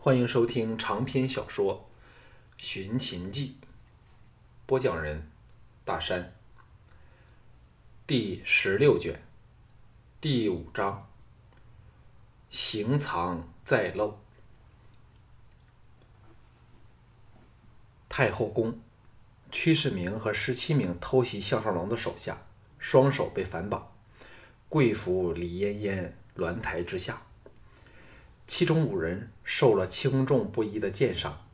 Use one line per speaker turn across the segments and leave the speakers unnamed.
欢迎收听长篇小说《寻秦记》，播讲人：大山。第十六卷，第五章：行藏在漏。太后宫，屈世明和十七名偷袭项少龙的手下，双手被反绑，跪伏李嫣嫣鸾台之下。其中五人受了轻重不一的剑伤，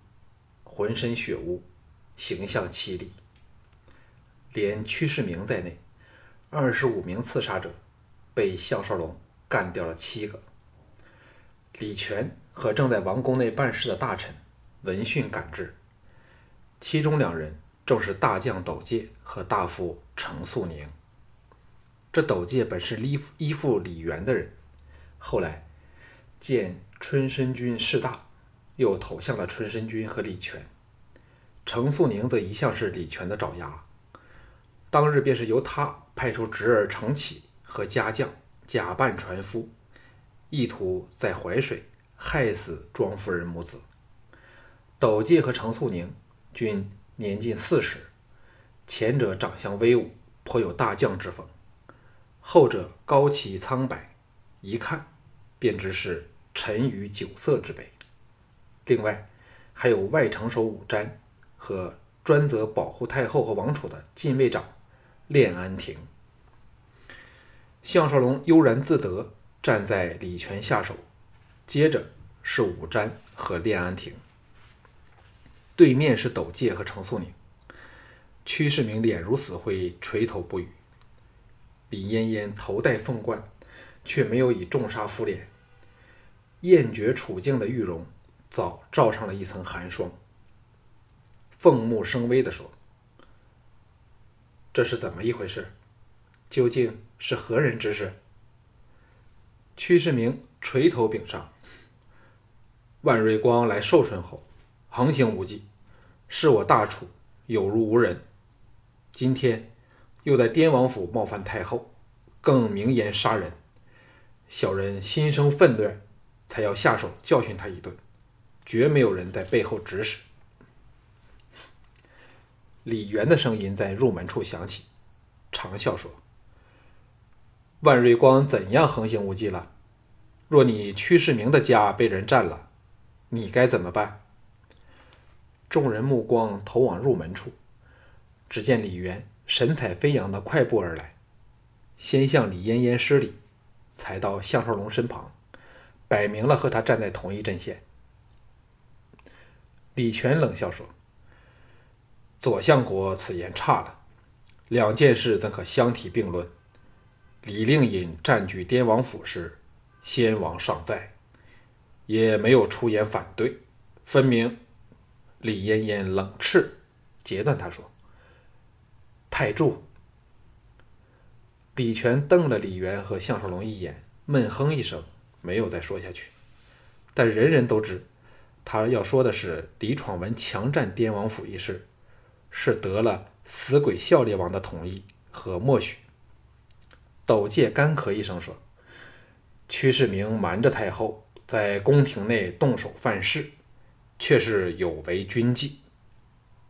浑身血污，形象凄厉。连屈世明在内，二十五名刺杀者被项少龙干掉了七个。李全和正在王宫内办事的大臣闻讯赶至，其中两人正是大将斗介和大夫程素宁。这斗介本是依依附李元的人，后来见。春申君势大，又投向了春申君和李全。程素宁则一向是李全的爪牙。当日便是由他派出侄儿程启和家将假扮船夫，意图在淮水害死庄夫人母子。斗介和程素宁均年近四十，前者长相威武，颇有大将之风；后者高起苍白，一看便知是。沉于酒色之辈。另外，还有外城守武瞻和专责保护太后和王储的禁卫长练安亭。项少龙悠然自得，站在李全下手，接着是武瞻和练安亭，对面是斗介和程素宁。屈世明脸如死灰，垂头不语。李嫣嫣头戴凤冠，却没有以重纱敷脸。厌绝处境的玉容早罩上了一层寒霜。凤目生威地说：“这是怎么一回事？究竟是何人之事？”屈世明垂头禀上：“万瑞光来寿春后，横行无忌，视我大楚有如无人。今天又在滇王府冒犯太后，更明言杀人，小人心生愤怒。”才要下手教训他一顿，绝没有人在背后指使。李元的声音在入门处响起，长笑说：“万瑞光怎样横行无忌了？若你屈世明的家被人占了，你该怎么办？”众人目光投往入门处，只见李元神采飞扬的快步而来，先向李嫣嫣施礼，才到项少龙身旁。摆明了和他站在同一阵线。李全冷笑说：“左相国此言差了，两件事怎可相提并论？李令尹占据滇王府时，先王尚在，也没有出言反对，分明……”李嫣嫣冷斥，截断他说：“太柱。”李全瞪了李元和项少龙一眼，闷哼一声。没有再说下去，但人人都知，他要说的是李闯文强占滇王府一事，是得了死鬼孝烈王的同意和默许。斗介干咳一声说：“屈世明瞒着太后，在宫廷内动手犯事，却是有违军纪，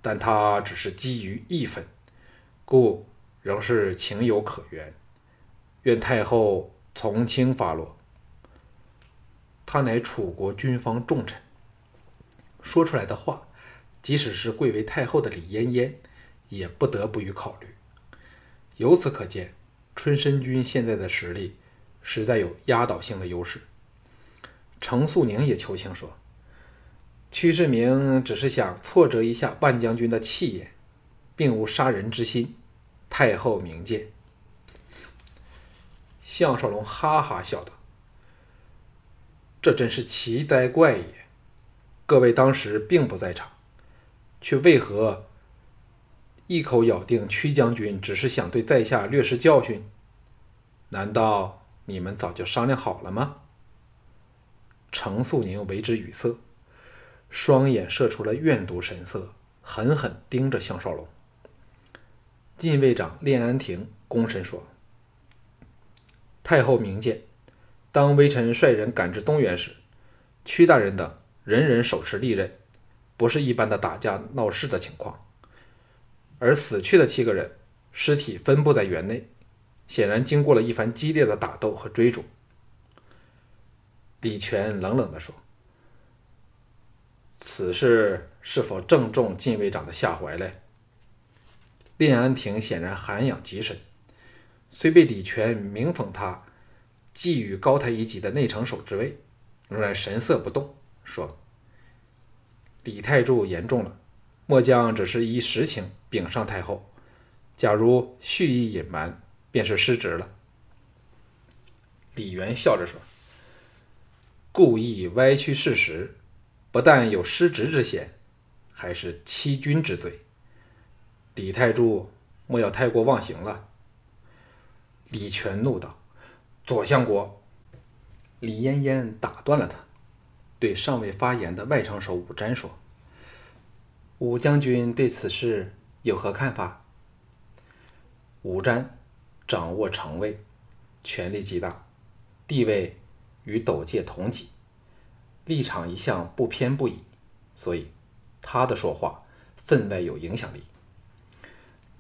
但他只是基于义愤，故仍是情有可原。愿太后从轻发落。”他乃楚国军方重臣，说出来的话，即使是贵为太后的李嫣嫣，也不得不予考虑。由此可见，春申君现在的实力实在有压倒性的优势。程素宁也求情说：“屈世明只是想挫折一下万将军的气焰，并无杀人之心。太后明鉴。”项少龙哈哈笑道。这真是奇哉怪也！各位当时并不在场，却为何一口咬定屈将军只是想对在下略施教训？难道你们早就商量好了吗？程素宁为之语塞，双眼射出了怨毒神色，狠狠盯着项少龙。禁卫长练安亭躬身说：“太后明鉴。”当微臣率人赶至东园时，屈大人等人人手持利刃，不是一般的打架闹事的情况。而死去的七个人尸体分布在园内，显然经过了一番激烈的打斗和追逐。李全冷冷地说：“此事是否正中禁卫长的下怀嘞？”练安亭显然涵养极深，虽被李全明讽他觊觎高他一级的内城守之位，仍然神色不动，说：“李太柱言重了，末将只是依实情禀上太后。假如蓄意隐瞒，便是失职了。”李元笑着说：“故意歪曲事实，不但有失职之嫌，还是欺君之罪。”李太柱莫要太过忘形了。”李全怒道。左相国，李嫣嫣打断了他，对尚未发言的外城守武瞻说：“武将军对此事有何看法？”武瞻掌握城卫，权力极大，地位与斗界同级，立场一向不偏不倚，所以他的说话分外有影响力。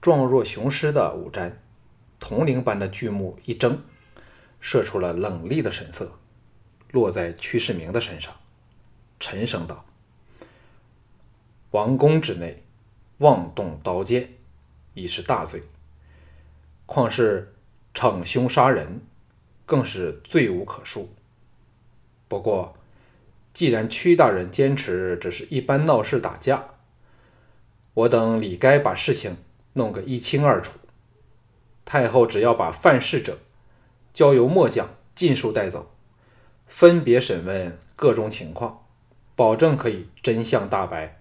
壮若雄狮的武瞻，铜铃般的巨目一睁。射出了冷厉的神色，落在屈世明的身上，沉声道：“王宫之内，妄动刀剑，已是大罪；况是逞凶杀人，更是罪无可恕。不过，既然屈大人坚持只是一般闹事打架，我等理该把事情弄个一清二楚。太后只要把犯事者。”交由末将尽数带走，分别审问各种情况，保证可以真相大白。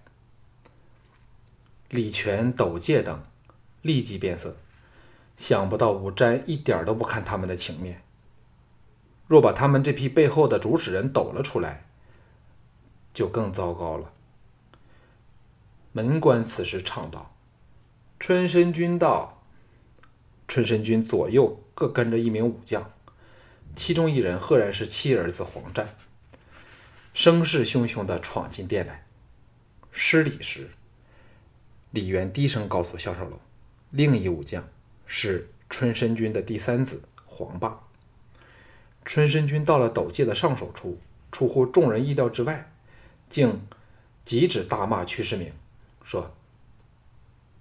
李全、斗介等立即变色，想不到武瞻一点都不看他们的情面。若把他们这批背后的主使人抖了出来，就更糟糕了。门官此时唱道：“春申君到。”春申君左右各跟着一名武将，其中一人赫然是七儿子黄湛，声势汹汹地闯进殿来。施礼时，李渊低声告诉项少龙，另一武将是春申君的第三子黄霸。春申君到了斗界的上手处，出乎众人意料之外，竟急指大骂屈世明，说：“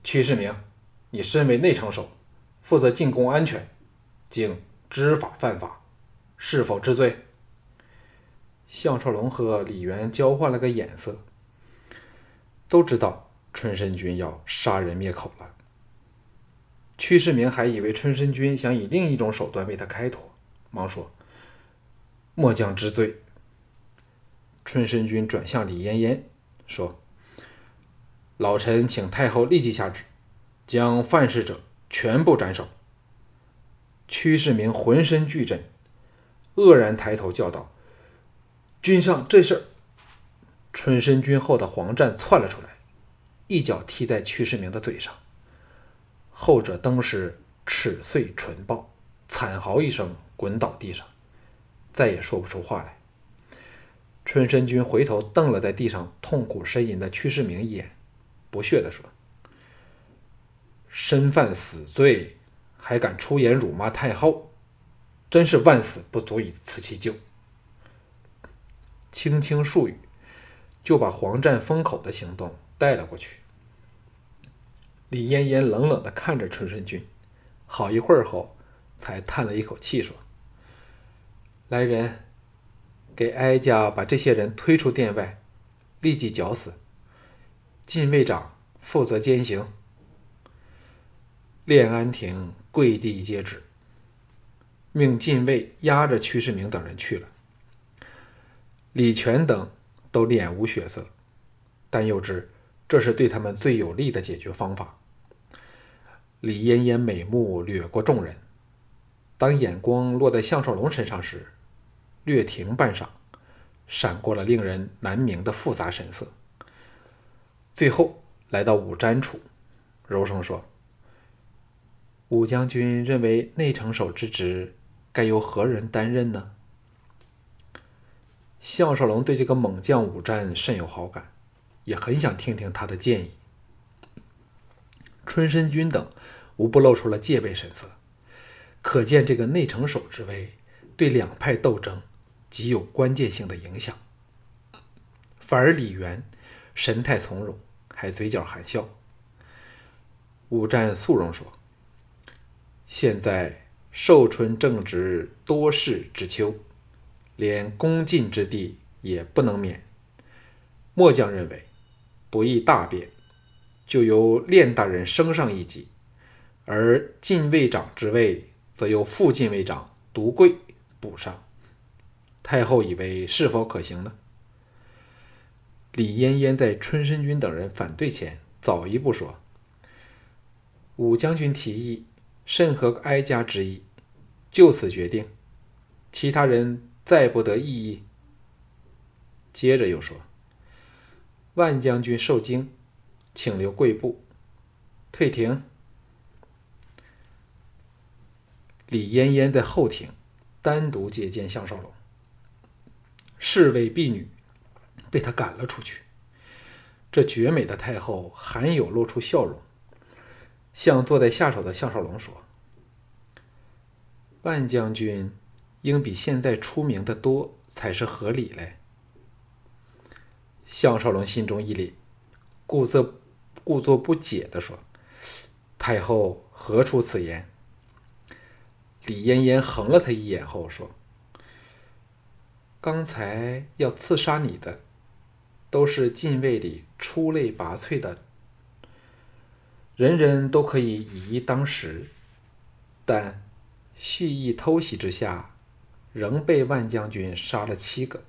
屈世明，你身为内城守。”负责进攻安全，竟知法犯法，是否知罪？项少龙和李元交换了个眼色，都知道春申君要杀人灭口了。屈世明还以为春申君想以另一种手段为他开脱，忙说：“末将知罪。”春申君转向李嫣嫣说：“老臣请太后立即下旨，将犯事者。”全部斩首。屈世明浑身巨震，愕然抬头叫道：“君上，这事！”春申君后的黄湛窜了出来，一脚踢在屈世明的嘴上。后者登时齿碎唇爆，惨嚎一声，滚倒地上，再也说不出话来。春申君回头瞪了在地上痛苦呻吟的屈世明一眼，不屑地说。身犯死罪，还敢出言辱骂太后，真是万死不足以辞其咎。轻轻数语，就把黄湛封口的行动带了过去。李嫣嫣冷冷的看着春申君，好一会儿后，才叹了一口气说：“来人，给哀家把这些人推出殿外，立即绞死。禁卫长负责监刑。”练安亭跪地接旨，命禁卫押着屈世明等人去了。李全等都脸无血色，但又知这是对他们最有利的解决方法。李嫣嫣美目掠过众人，当眼光落在项少龙身上时，略停半晌，闪过了令人难明的复杂神色。最后来到武瞻处，柔声说。武将军认为内城守之职该由何人担任呢？项少龙对这个猛将武战甚有好感，也很想听听他的建议。春申君等无不露出了戒备神色，可见这个内城守之位对两派斗争极有关键性的影响。反而李元神态从容，还嘴角含笑。武战肃容说：“现在寿春正值多事之秋，连攻进之地也不能免。末将认为，不宜大变，就由练大人升上一级，而禁卫长之位则由副禁卫长独贵补上。太后以为是否可行呢？”李嫣嫣在春申君等人反对前，早一步说。武将军提议，甚合哀家之意，就此决定。其他人再不得异议。接着又说：“万将军受惊，请留贵部，退庭。”李嫣嫣在后庭单独接见项少龙，侍卫婢女被他赶了出去。这绝美的太后罕有露出笑容。向坐在下手的项少龙说：“万将军应比现在出名的多才是合理嘞。”项少龙心中一凛，故作故作不解的说：“太后何出此言？”李嫣嫣横了他一眼后说：“刚才要刺杀你的，都是禁卫里出类拔萃的。”人人都可以以一当十，但蓄意偷袭之下，仍被万将军杀了七个，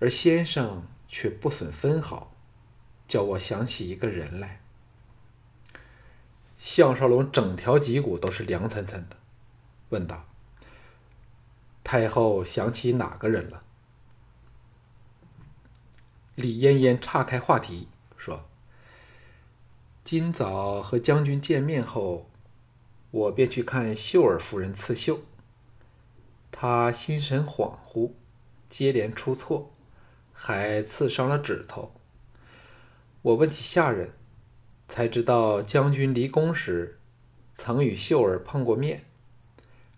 而先生却不损分毫，叫我想起一个人来。项少龙整条脊骨都是凉森森的，问道：“太后想起哪个人了？”李嫣嫣岔开话题。今早和将军见面后，我便去看秀儿夫人刺绣。她心神恍惚，接连出错，还刺伤了指头。我问起下人，才知道将军离宫时曾与秀儿碰过面，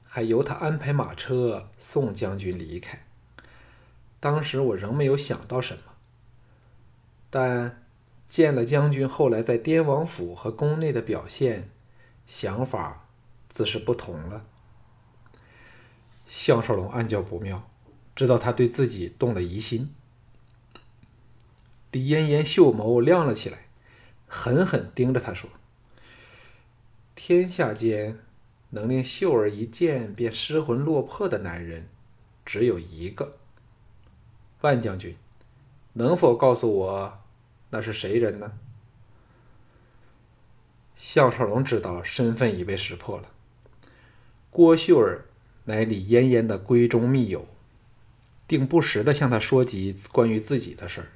还由他安排马车送将军离开。当时我仍没有想到什么，但。见了将军后来在滇王府和宫内的表现，想法自是不同了。项少龙暗叫不妙，知道他对自己动了疑心。李嫣嫣秀眸亮了起来，狠狠盯着他说：“天下间能令秀儿一见便失魂落魄的男人，只有一个。万将军，能否告诉我？”那是谁人呢？项少龙知道身份已被识破了。郭秀儿乃李嫣嫣的闺中密友，定不时的向他说及关于自己的事儿。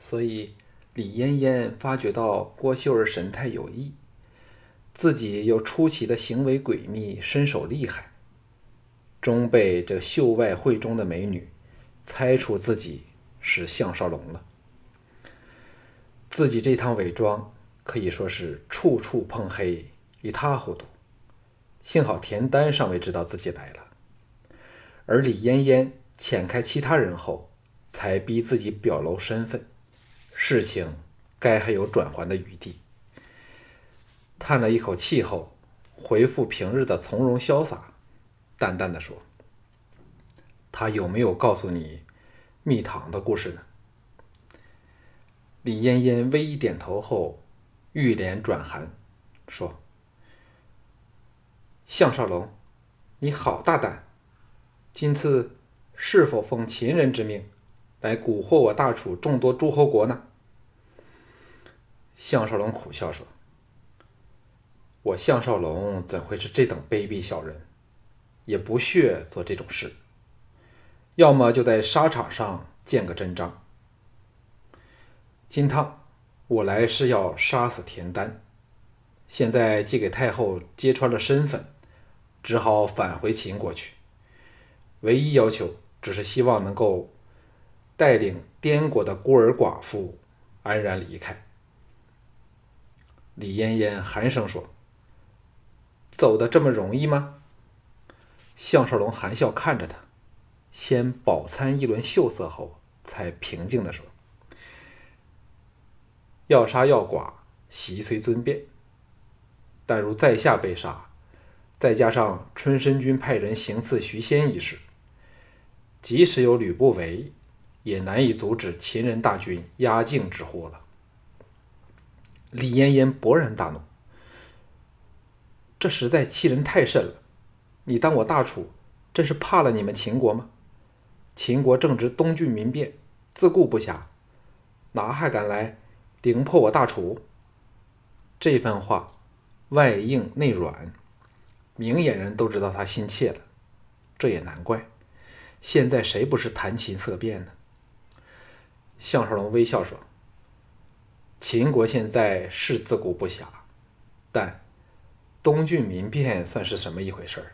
所以李嫣嫣发觉到郭秀儿神态有异，自己又出奇的行为诡秘，身手厉害，终被这秀外慧中的美女猜出自己是项少龙了。自己这趟伪装可以说是处处碰黑，一塌糊涂。幸好田丹尚未知道自己来了，而李嫣嫣遣开其他人后，才逼自己表露身份。事情该还有转圜的余地。叹了一口气后，回复平日的从容潇洒，淡淡的说：“他有没有告诉你蜜糖的故事呢？”李嫣嫣微一点头后，玉脸转寒，说：“项少龙，你好大胆！今次是否奉秦人之命，来蛊惑我大楚众多诸侯国呢？”项少龙苦笑说：“我项少龙怎会是这等卑鄙小人？也不屑做这种事。要么就在沙场上见个真章。”金汤，我来是要杀死田丹，现在既给太后揭穿了身份，只好返回秦国去。唯一要求，只是希望能够带领滇国的孤儿寡妇安然离开。李嫣嫣寒声说：“走的这么容易吗？”项少龙含笑看着他，先饱餐一轮秀色后，才平静地说：“要杀要剐，习虽尊便，但如在下被杀，再加上春申君派人行刺徐仙一事，即使有吕不韦，也难以阻止秦人大军压境之祸了。”李嫣嫣勃然大怒：“这实在欺人太甚了！你当我大楚真是怕了你们秦国吗？秦国正值东郡民变，自顾不暇，哪还敢来凌破我大楚？”这番话外硬内软，明眼人都知道他心切了。这也难怪，现在谁不是谈琴色变呢？项少龙微笑说。秦国现在是自顾不暇，但东郡民变算是什么一回事儿？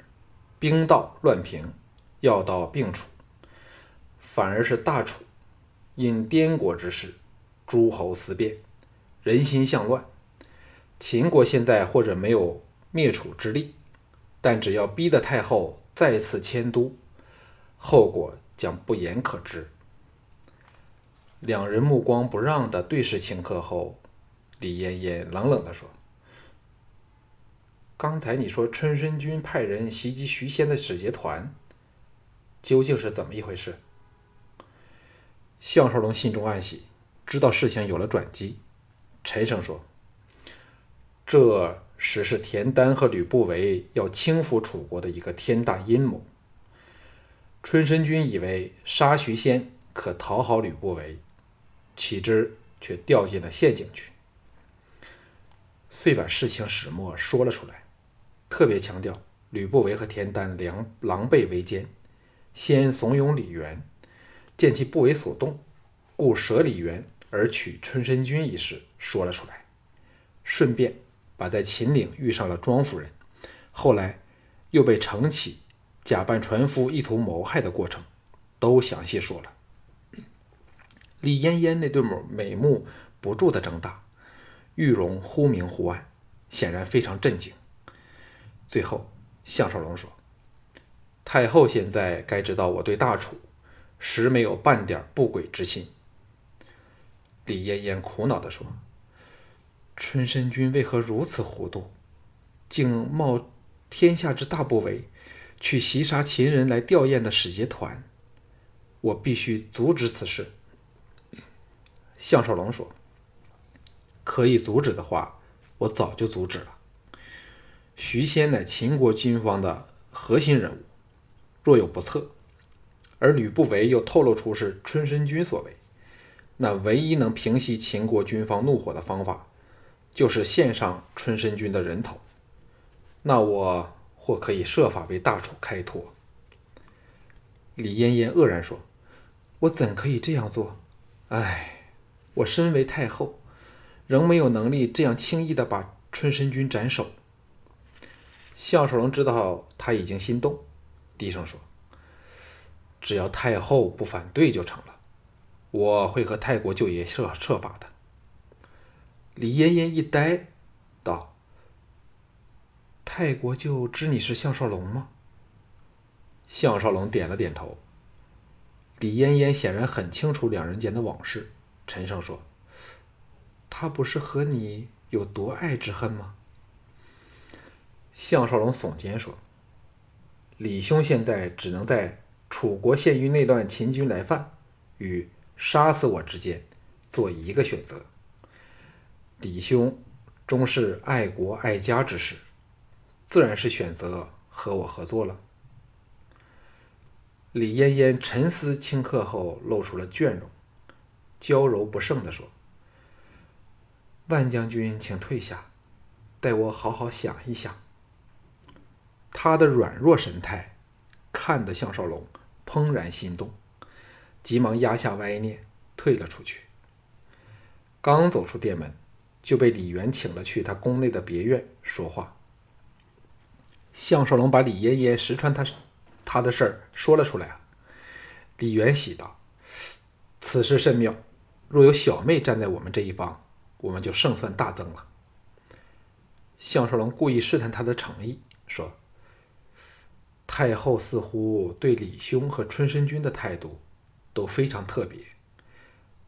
兵到乱平，药到病除，反而是大楚因滇国之事，诸侯思变，人心向乱。秦国现在或者没有灭楚之力，但只要逼得太后再次迁都，后果将不言可知。两人目光不让的对视顷刻后，李嫣嫣冷冷地说：“刚才你说春申君派人袭击徐仙的使节团，究竟是怎么一回事？”项少龙心中暗喜，知道事情有了转机，陈胜说：“这实是田丹和吕不韦要倾覆楚国的一个天大阴谋。春申君以为杀徐仙可讨好吕不韦。”岂知却掉进了陷阱去，遂把事情始末说了出来，特别强调吕不韦和田丹狼狼狈为奸，先怂恿李元，见其不为所动，故舍李元而取春申君一事说了出来，顺便把在秦岭遇上了庄夫人，后来又被程启假扮船夫意图谋害的过程，都详细说了。李嫣嫣那对目美目不住的睁大，玉容忽明忽暗，显然非常震惊。最后，项少龙说：“太后现在该知道我对大楚实没有半点不轨之心。”李嫣嫣苦恼地说：“春申君为何如此糊涂，竟冒天下之大不韪，去袭杀秦人来吊唁的使节团？我必须阻止此事。”项少龙说：“可以阻止的话，我早就阻止了。徐仙乃秦国军方的核心人物，若有不测，而吕不韦又透露出是春申君所为，那唯一能平息秦国军方怒火的方法，就是献上春申君的人头。那我或可以设法为大楚开脱。”李嫣嫣愕然说：“我怎可以这样做？唉。”我身为太后，仍没有能力这样轻易的把春申君斩首。项少龙知道他已经心动，低声说：“只要太后不反对就成了，我会和泰国舅爷设设法的。”李嫣嫣一呆，道：“泰国舅知你是项少龙吗？”项少龙点了点头。李嫣嫣显然很清楚两人间的往事。陈胜说：“他不是和你有多爱之恨吗？”项少龙耸肩说：“李兄现在只能在楚国陷于内乱、秦军来犯与杀死我之间做一个选择。李兄终是爱国爱家之士，自然是选择和我合作了。”李嫣嫣沉思顷刻后，露出了倦容。娇柔不胜地说：“万将军，请退下，待我好好想一想。”他的软弱神态，看得项少龙怦然心动，急忙压下歪念，退了出去。刚走出店门，就被李元请了去他宫内的别院说话。项少龙把李嫣嫣识穿他他的事儿说了出来。李元喜道：“此事甚妙，若有小妹站在我们这一方，我们就胜算大增了。”项少龙故意试探他的诚意，说：“太后似乎对李兄和春申君的态度都非常特别，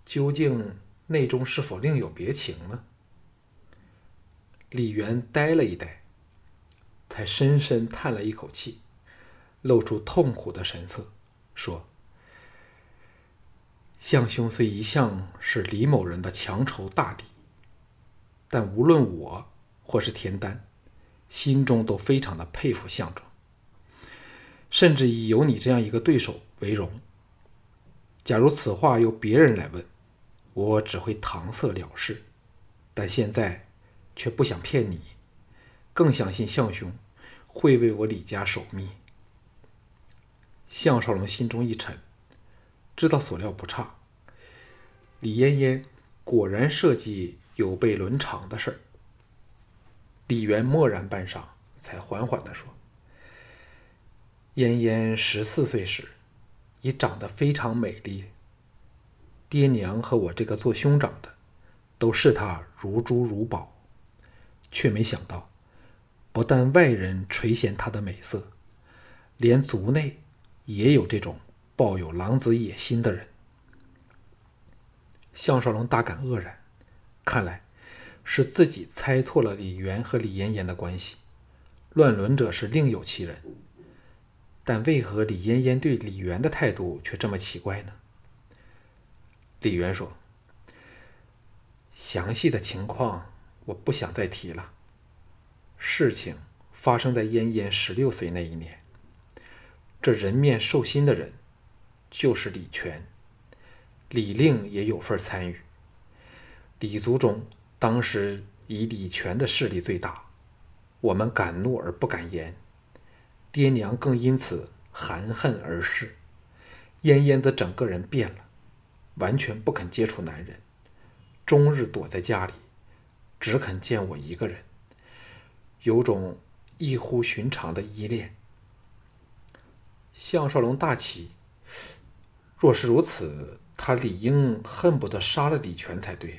究竟内中是否另有别情呢？”李元呆了一呆，才深深叹了一口气，露出痛苦的神色，说：“相兄虽一向是李某人的强仇大敌，但无论我……”或是田丹，心中都非常的佩服项庄，甚至以有你这样一个对手为荣。假如此话由别人来问，我只会搪塞了事，但现在却不想骗你，更相信项兄会为我李家守密。项少龙心中一沉，知道所料不差，李嫣嫣果然设计有悖伦常的事儿。李元默然半晌，才缓缓地说：“嫣嫣十四岁时，已长得非常美丽。爹娘和我这个做兄长的，都视她如珠如宝，却没想到，不但外人垂涎她的美色，连族内也有这种抱有狼子野心的人。”项少龙大感愕然，看来。是自己猜错了李元和李嫣嫣的关系，乱伦者是另有其人。但为何李嫣嫣对李元的态度却这么奇怪呢？李元说：“详细的情况我不想再提了。事情发生在嫣嫣十六岁那一年，这人面兽心的人就是李全，李令也有份参与。李族中。”当时以李全的势力最大，我们敢怒而不敢言，爹娘更因此含恨而逝。燕燕则整个人变了，完全不肯接触男人，终日躲在家里，只肯见我一个人，有种异乎寻常的依恋。项少龙大奇，若是如此，他理应恨不得杀了李全才对呀。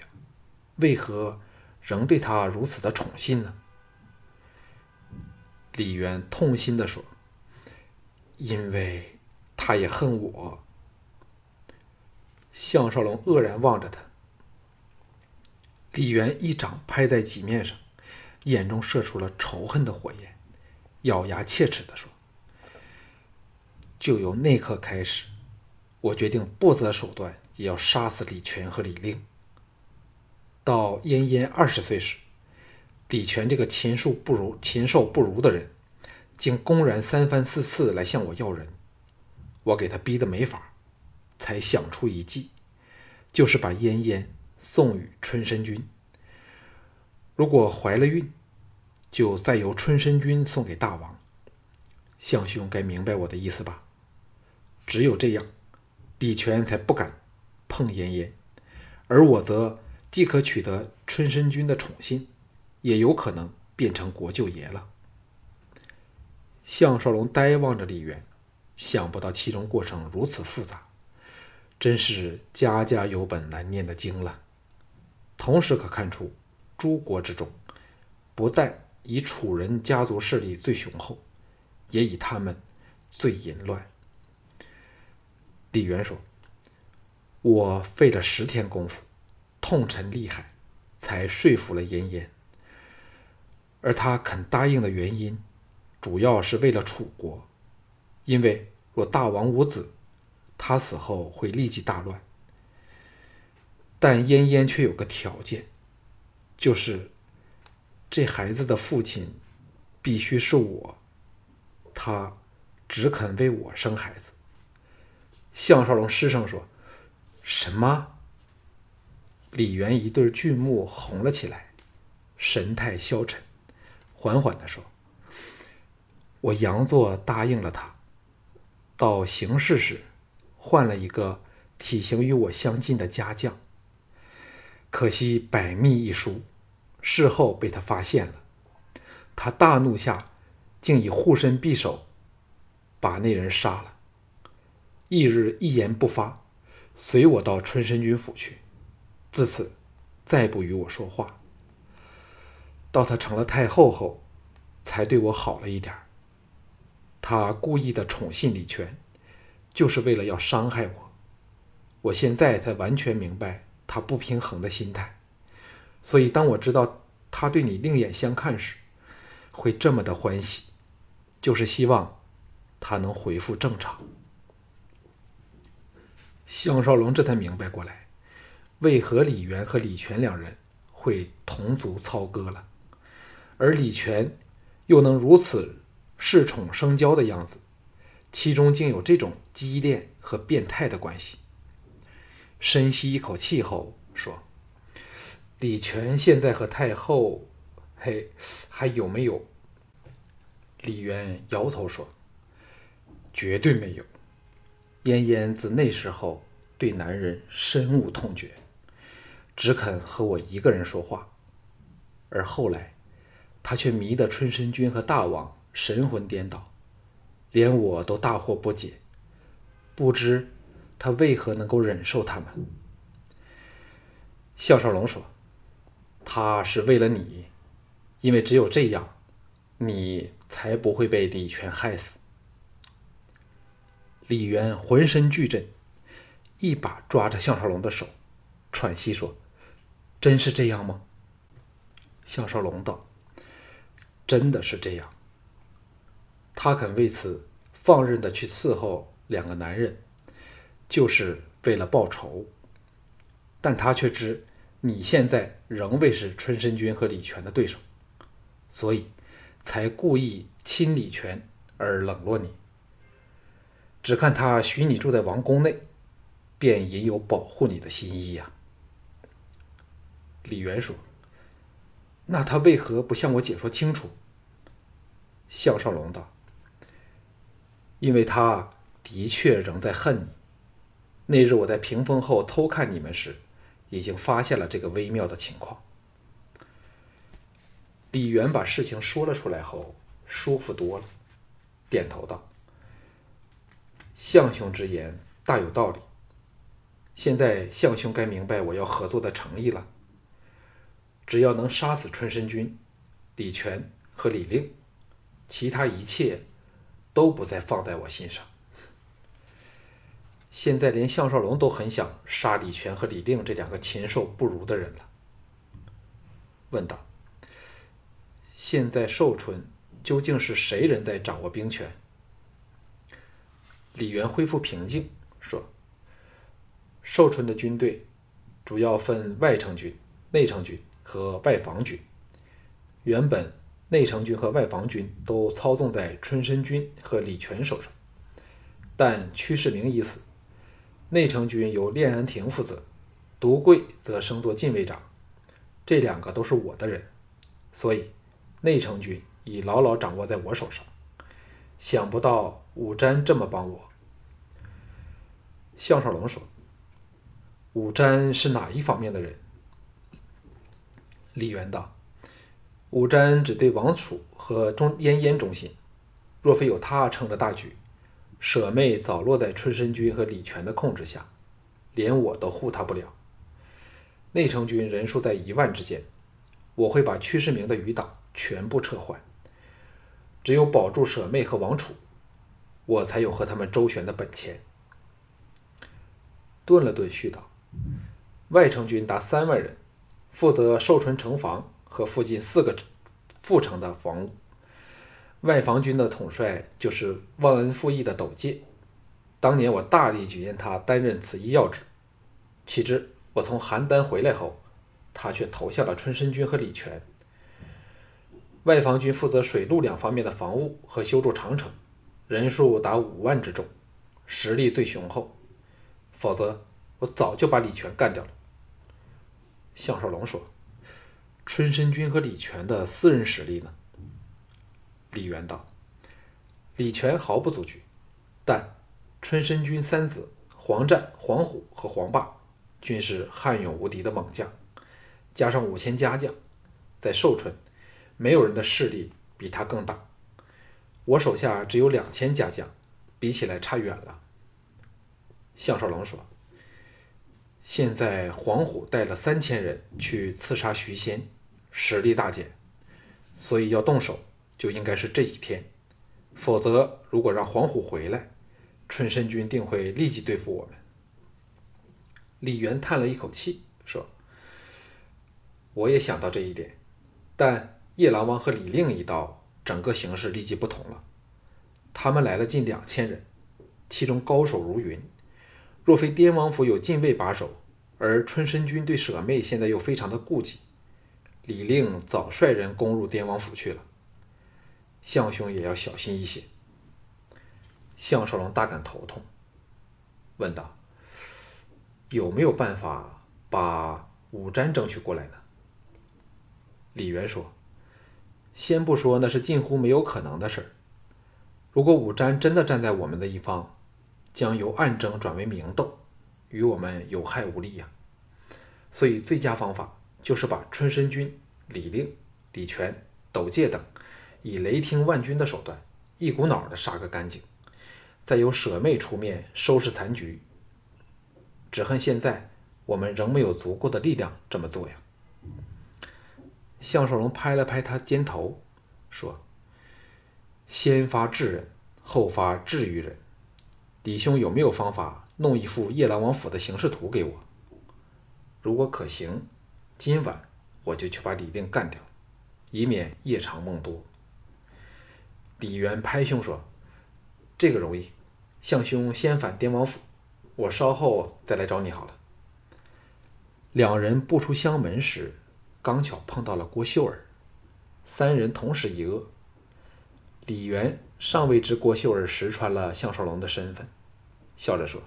为何仍对他如此的宠信呢？李渊痛心的说：“因为他也恨我。”项少龙愕然望着他，李渊一掌拍在脊面上，眼中射出了仇恨的火焰，咬牙切齿的说：“就由那刻开始，我决定不择手段也要杀死李全和李令。”到嫣嫣二十岁时，李全这个禽兽不如、禽兽不如的人，竟公然三番四次来向我要人，我给他逼得没法，才想出一计，就是把嫣嫣送与春申君。如果怀了孕，就再由春申君送给大王。相兄该明白我的意思吧？只有这样，李全才不敢碰嫣嫣，而我则。既可取得春申君的宠信，也有可能变成国舅爷了。项少龙呆望着李渊，想不到其中过程如此复杂，真是家家有本难念的经了。同时可看出，诸国之中，不但以楚人家族势力最雄厚，也以他们最淫乱。李渊说：“我费了十天功夫。”痛陈厉害，才说服了嫣嫣。而他肯答应的原因，主要是为了楚国，因为若大王无子，他死后会立即大乱。但燕燕却有个条件，就是这孩子的父亲必须是我，他只肯为我生孩子。项少龙失声说：“什么？”李元一对巨目红了起来，神态消沉，缓缓地说：“我佯作答应了他，到行事时换了一个体型与我相近的家将。可惜百密一疏，事后被他发现了。他大怒下，竟以护身匕首把那人杀了。翌日一言不发，随我到春申君府去。自此，再不与我说话。到他成了太后后，才对我好了一点他故意的宠信李全，就是为了要伤害我。我现在才完全明白他不平衡的心态。所以，当我知道他对你另眼相看时，会这么的欢喜，就是希望他能恢复正常。项少龙这才明白过来，为何李渊和李全两人会同族操戈了，而李全又能如此恃宠生骄的样子，其中竟有这种激烈和变态的关系。深吸一口气后说。李全现在和太后，嘿，还有没有？李渊摇头说：“绝对没有。”嫣嫣自那时候对男人深恶痛绝，只肯和我一个人说话。而后来，他却迷得春申君和大王神魂颠倒，连我都大惑不解，不知他为何能够忍受他们。项少龙说。他是为了你，因为只有这样，你才不会被李全害死。李渊浑身巨震，一把抓着项少龙的手，喘息说：“真是这样吗？”项少龙道：“真的是这样。”他肯为此放任的去伺候两个男人，就是为了报仇。但他却知。你现在仍未是春申君和李全的对手，所以才故意亲李全而冷落你。只看他许你住在王宫内，便也有保护你的心意呀。李渊说：“那他为何不向我解说清楚？”项少龙道：“因为他的确仍在恨你。那日我在屏风后偷看你们时。”已经发现了这个微妙的情况。李元把事情说了出来后，舒服多了，点头道：“项兄之言大有道理。现在项兄该明白我要合作的诚意了。只要能杀死春申君、李全和李令，其他一切都不再放在我心上。”现在连项少龙都很想杀李全和李令这两个禽兽不如的人了。问道：“现在寿春究竟是谁人在掌握兵权？”李元恢复平静说：“寿春的军队主要分外城军、内城军和外防军。原本内城军和外防军都操纵在春申君和李全手上，但屈世明已死。”内城军由练安亭负责，独贵则升作禁卫长，这两个都是我的人，所以内城军已牢牢掌握在我手上。想不到武瞻这么帮我。项少龙说：“武瞻是哪一方面的人？”李元道：“武瞻只对王楚和中燕燕忠心，若非有他撑着大局。”舍妹早落在春申君和李全的控制下，连我都护他不了。内城军人数在一万之间，我会把屈世明的余党全部撤换。只有保住舍妹和王楚，我才有和他们周旋的本钱。顿了顿，续道：“外城军达三万人，负责寿春城防和附近四个副城的防务。”外防军的统帅就是忘恩负义的斗介，当年我大力举荐他担任此一要职，岂知我从邯郸回来后，他却投下了春申君和李全。外防军负责水陆两方面的防务和修筑长城，人数达五万之众，实力最雄厚，否则我早就把李全干掉了。项少龙说：“春申君和李全的私人实力呢？”李元道：“李全毫不足惧，但春申君三子黄战、黄虎和黄霸均是悍勇无敌的猛将，加上五千家将，在寿春，没有人的势力比他更大。我手下只有两千家将，比起来差远了。”项少龙说：“现在黄虎带了三千人去刺杀徐仙，实力大减，所以要动手就应该是这几天。否则，如果让黄虎回来，春申君定会立即对付我们。”李元叹了一口气说：“我也想到这一点，但夜郎王和李令一到，整个形势立即不同了。他们来了近两千人，其中高手如云。”若非滇王府有禁卫把守，而春申君对舍妹现在又非常的顾忌，李令早率人攻入滇王府去了。项兄也要小心一些。项少龙大感头痛，问道：“有没有办法把武瞻争取过来呢？”李元说：“先不说那是近乎没有可能的事儿，如果武瞻真的站在我们的一方。”将由暗争转为明斗，与我们有害无利呀。所以最佳方法就是把春申君、李令、李全、斗介等以雷霆万钧的手段一股脑的杀个干净，再由舍妹出面收拾残局。只恨现在我们仍没有足够的力量这么做呀。项少龙拍了拍他肩头，说：“先发制人，后发制于人。”李兄有没有方法弄一幅夜郎王府的形势图给我？如果可行，今晚我就去把李定干掉，以免夜长梦多。李渊拍胸说：“这个容易，向兄先返滇王府，我稍后再来找你好了。”两人步出乡门时，刚巧碰到了郭秀儿，三人同时一愕。李元尚未知郭秀儿识穿了项少龙的身份，笑着说：“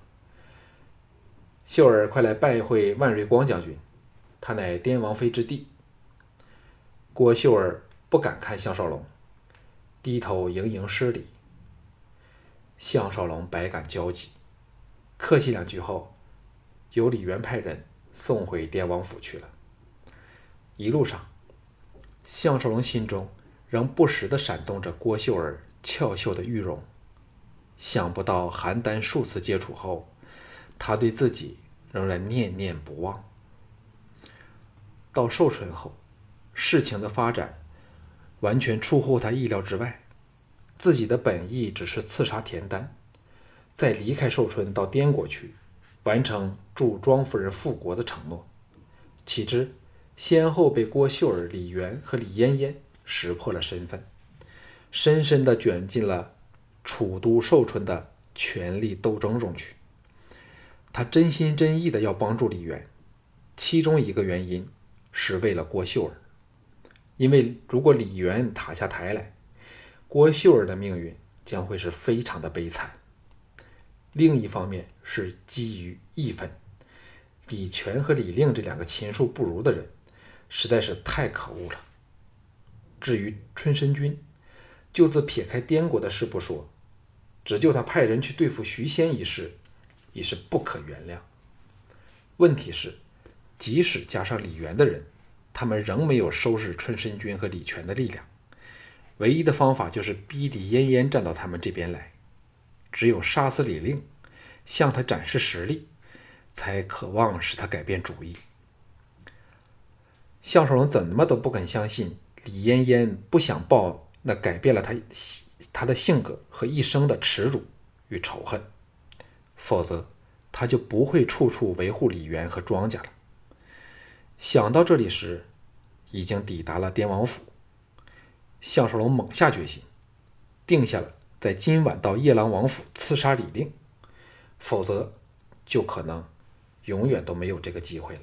秀儿，快来拜会万瑞光将军，他乃滇王妃之弟。”郭秀儿不敢看项少龙，低头盈盈施礼。项少龙百感交集，客气两句后，由李元派人送回滇王府去了。一路上，项少龙心中。仍不时地闪动着郭秀儿俏秀的玉容，想不到邯郸数次接触后，他对自己仍然念念不忘。到寿春后，事情的发展完全出乎他意料之外。自己的本意只是刺杀田丹，再离开寿春到滇国去，完成助庄夫人复国的承诺。岂知先后被郭秀儿、李元和李嫣嫣。识破了身份，深深地卷进了楚都寿春的权力斗争中去。他真心真意的要帮助李渊，其中一个原因是为了郭秀儿，因为如果李渊塌下台来，郭秀儿的命运将会是非常的悲惨。另一方面是基于义愤，李全和李令这两个禽兽不如的人，实在是太可恶了。至于春申君，就自撇开滇国的事不说，只就他派人去对付徐仙一事，已是不可原谅。问题是，即使加上李元的人，他们仍没有收拾春申君和李全的力量。唯一的方法就是逼李嫣嫣站到他们这边来。只有杀死李令，向他展示实力，才渴望使他改变主意。项少龙怎么都不肯相信。李嫣嫣不想报那改变了他他的性格和一生的耻辱与仇恨，否则他就不会处处维护李元和庄家了。想到这里时，已经抵达了滇王府。项少龙猛下决心，定下了在今晚到夜郎王府刺杀李令，否则就可能永远都没有这个机会了。